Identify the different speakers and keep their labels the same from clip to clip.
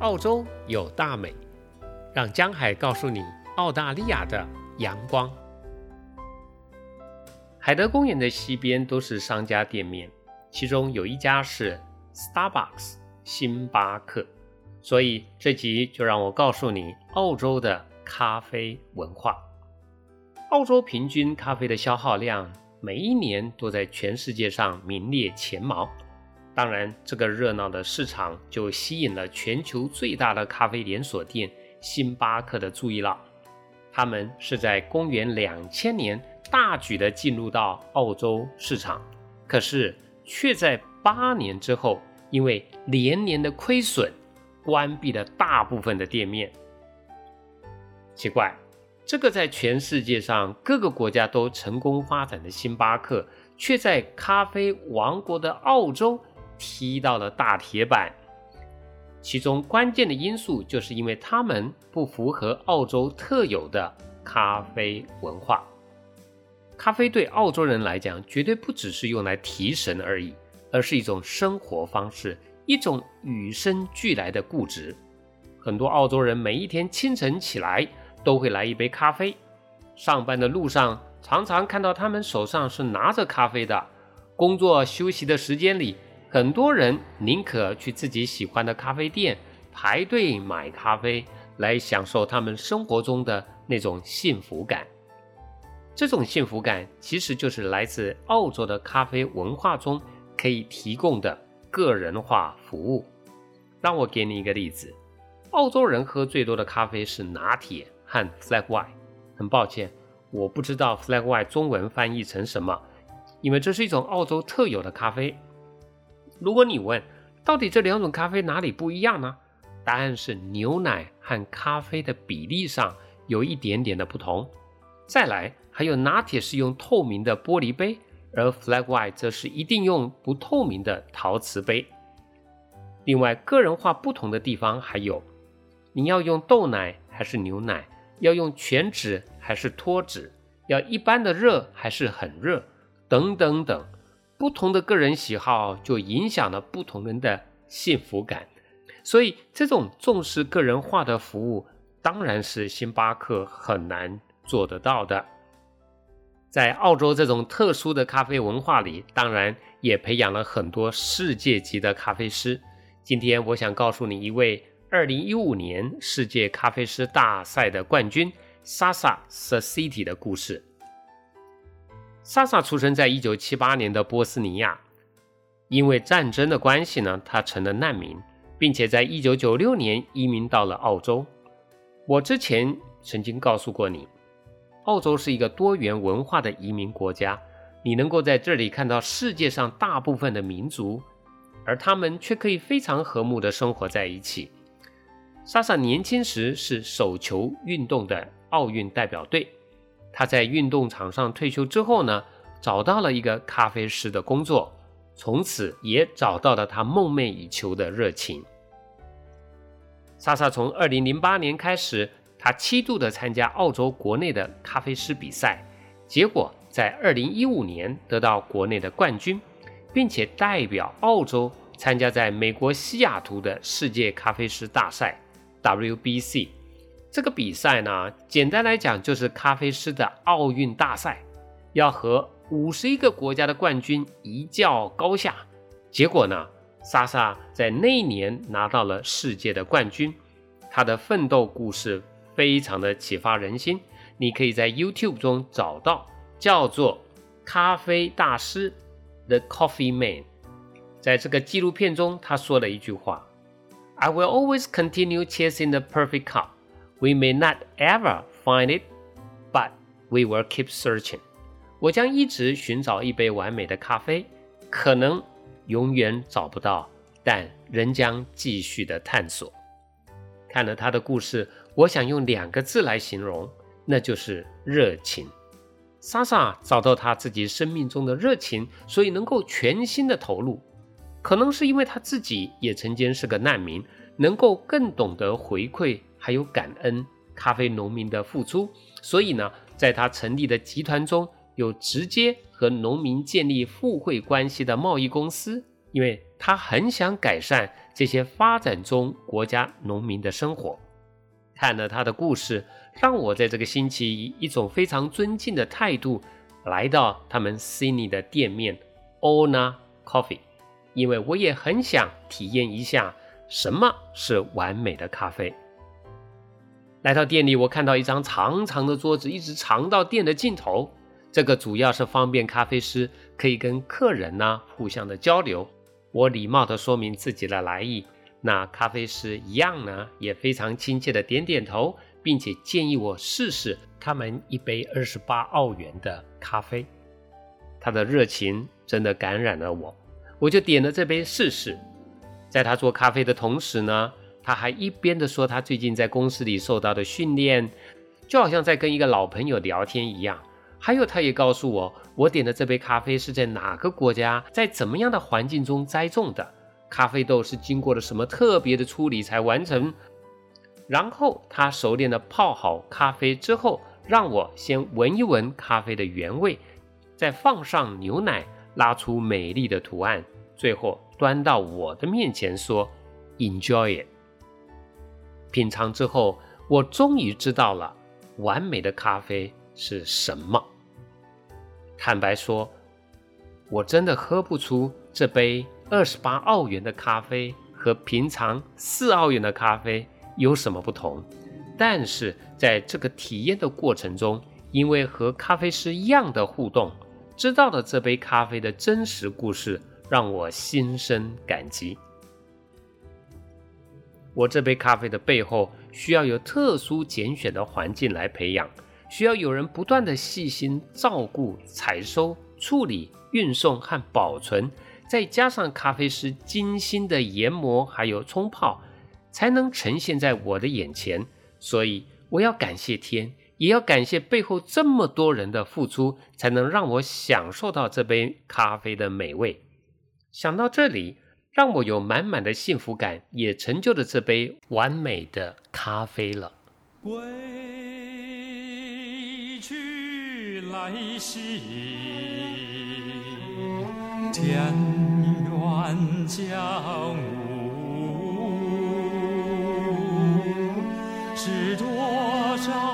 Speaker 1: 澳洲有大美，让江海告诉你澳大利亚的阳光。海德公园的西边都是商家店面，其中有一家是 Starbucks 星巴克，所以这集就让我告诉你澳洲的咖啡文化。澳洲平均咖啡的消耗量每一年都在全世界上名列前茅。当然，这个热闹的市场就吸引了全球最大的咖啡连锁店星巴克的注意了。他们是在公元两千年大举的进入到澳洲市场，可是却在八年之后，因为连年的亏损，关闭了大部分的店面。奇怪，这个在全世界上各个国家都成功发展的星巴克，却在咖啡王国的澳洲。踢到了大铁板，其中关键的因素就是因为他们不符合澳洲特有的咖啡文化。咖啡对澳洲人来讲，绝对不只是用来提神而已，而是一种生活方式，一种与生俱来的固执。很多澳洲人每一天清晨起来都会来一杯咖啡，上班的路上常常看到他们手上是拿着咖啡的，工作休息的时间里。很多人宁可去自己喜欢的咖啡店排队买咖啡，来享受他们生活中的那种幸福感。这种幸福感其实就是来自澳洲的咖啡文化中可以提供的个人化服务。让我给你一个例子：澳洲人喝最多的咖啡是拿铁和 Flat White。很抱歉，我不知道 Flat White 中文翻译成什么，因为这是一种澳洲特有的咖啡。如果你问到底这两种咖啡哪里不一样呢？答案是牛奶和咖啡的比例上有一点点的不同。再来，还有拿铁是用透明的玻璃杯，而 Flag White 则是一定用不透明的陶瓷杯。另外，个人化不同的地方还有，你要用豆奶还是牛奶？要用全脂还是脱脂？要一般的热还是很热？等等等。不同的个人喜好就影响了不同人的幸福感，所以这种重视个人化的服务当然是星巴克很难做得到的。在澳洲这种特殊的咖啡文化里，当然也培养了很多世界级的咖啡师。今天我想告诉你一位2015年世界咖啡师大赛的冠军 Sasa Sasiti 的故事。萨萨出生在一九七八年的波斯尼亚，因为战争的关系呢，他成了难民，并且在一九九六年移民到了澳洲。我之前曾经告诉过你，澳洲是一个多元文化的移民国家，你能够在这里看到世界上大部分的民族，而他们却可以非常和睦的生活在一起。莎莎年轻时是手球运动的奥运代表队。他在运动场上退休之后呢，找到了一个咖啡师的工作，从此也找到了他梦寐以求的热情。莎莎从2008年开始，他七度的参加澳洲国内的咖啡师比赛，结果在2015年得到国内的冠军，并且代表澳洲参加在美国西雅图的世界咖啡师大赛 （WBC）。这个比赛呢，简单来讲就是咖啡师的奥运大赛，要和五十一个国家的冠军一较高下。结果呢，莎莎在那一年拿到了世界的冠军。她的奋斗故事非常的启发人心，你可以在 YouTube 中找到，叫做《咖啡大师》The Coffee Man。在这个纪录片中，他说了一句话：“I will always continue chasing the perfect cup。” We may not ever find it, but we will keep searching. 我将一直寻找一杯完美的咖啡，可能永远找不到，但仍将继续的探索。看了他的故事，我想用两个字来形容，那就是热情。莎莎找到他自己生命中的热情，所以能够全心的投入。可能是因为他自己也曾经是个难民，能够更懂得回馈。还有感恩咖啡农民的付出，所以呢，在他成立的集团中有直接和农民建立互惠关系的贸易公司，因为他很想改善这些发展中国家农民的生活。看了他的故事，让我在这个星期以一种非常尊敬的态度来到他们 Sydney 的店面 Ona Coffee，因为我也很想体验一下什么是完美的咖啡。来到店里，我看到一张长长的桌子，一直长到店的尽头。这个主要是方便咖啡师可以跟客人呢互相的交流。我礼貌的说明自己的来意。那咖啡师一样呢，也非常亲切的点点头，并且建议我试试他们一杯二十八澳元的咖啡。他的热情真的感染了我，我就点了这杯试试。在他做咖啡的同时呢，他还一边的说他最近在公司里受到的训练，就好像在跟一个老朋友聊天一样。还有，他也告诉我，我点的这杯咖啡是在哪个国家，在怎么样的环境中栽种的。咖啡豆是经过了什么特别的处理才完成？然后他熟练的泡好咖啡之后，让我先闻一闻咖啡的原味，再放上牛奶，拉出美丽的图案，最后端到我的面前说：“Enjoy it。”品尝之后，我终于知道了完美的咖啡是什么。坦白说，我真的喝不出这杯。二十八澳元的咖啡和平常四澳元的咖啡有什么不同？但是在这个体验的过程中，因为和咖啡师一样的互动，知道了这杯咖啡的真实故事，让我心生感激。我这杯咖啡的背后需要有特殊拣选的环境来培养，需要有人不断的细心照顾、采收、处理、运送和保存。再加上咖啡师精心的研磨，还有冲泡，才能呈现在我的眼前。所以我要感谢天，也要感谢背后这么多人的付出，才能让我享受到这杯咖啡的美味。想到这里，让我有满满的幸福感，也成就了这杯完美的咖啡了。归去来兮。田园江雾，是多少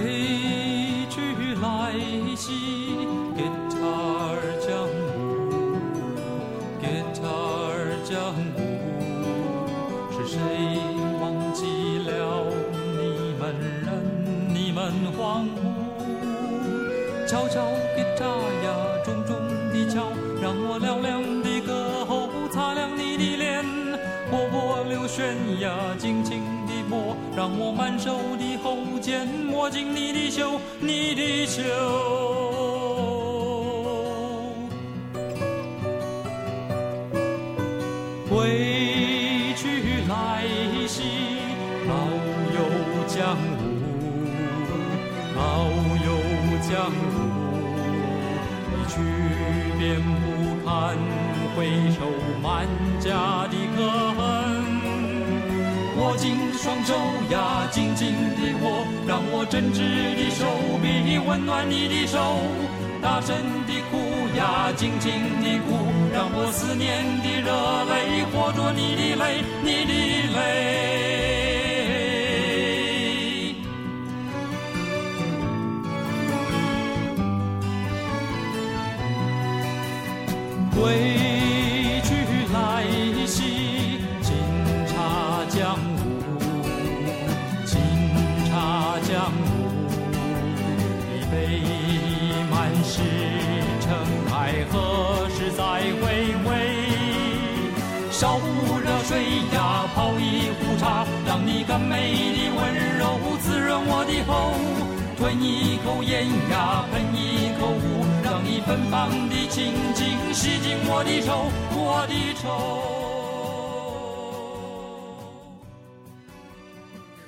Speaker 1: 归去来兮，Guitar 江湖，Guitar 江湖，是谁忘记了你们人？你们欢呼，悄悄给他呀，重重的敲，让我嘹亮的歌喉擦亮你的脸，波波流旋呀，轻轻的波，让我满手的间摸进你的袖，你的袖。归去来兮，老友江湖。老友江湖，一去便不堪回首满家的。握紧双手呀，紧紧的握，让我真挚的手臂温暖你的手。大声的哭呀，紧紧的哭，让我思念的热泪化作你的泪，你的泪。何时再回味？烧壶热水呀，泡一壶茶，让你干美的温柔。
Speaker 2: 滋润我的喉，吞一口烟呀，喷一口雾，让你芬芳的清净洗净我的愁，我的愁。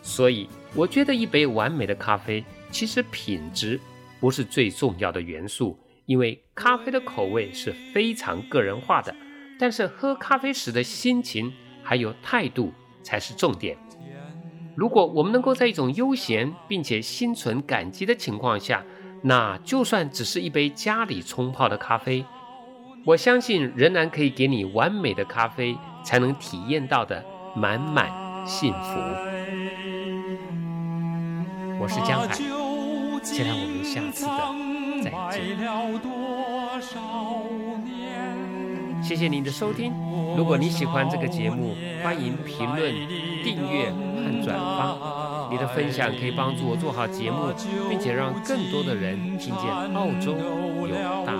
Speaker 1: 所以，我觉得一杯完美的咖啡，其实品质不是最重要的元素，因为咖啡的口味是非常个人化的。但是，喝咖啡时的心情还有态度才是重点。如果我们能够在一种悠闲并且心存感激的情况下，那就算只是一杯家里冲泡的咖啡，我相信仍然可以给你完美的咖啡才能体验到的满满幸福。我是江海，期待我们下次的再见。谢谢您的收听。如果你喜欢这个节目，欢迎评论、订阅和转发。你的分享可以帮助我做好节目，并且让更多的人听见澳洲有大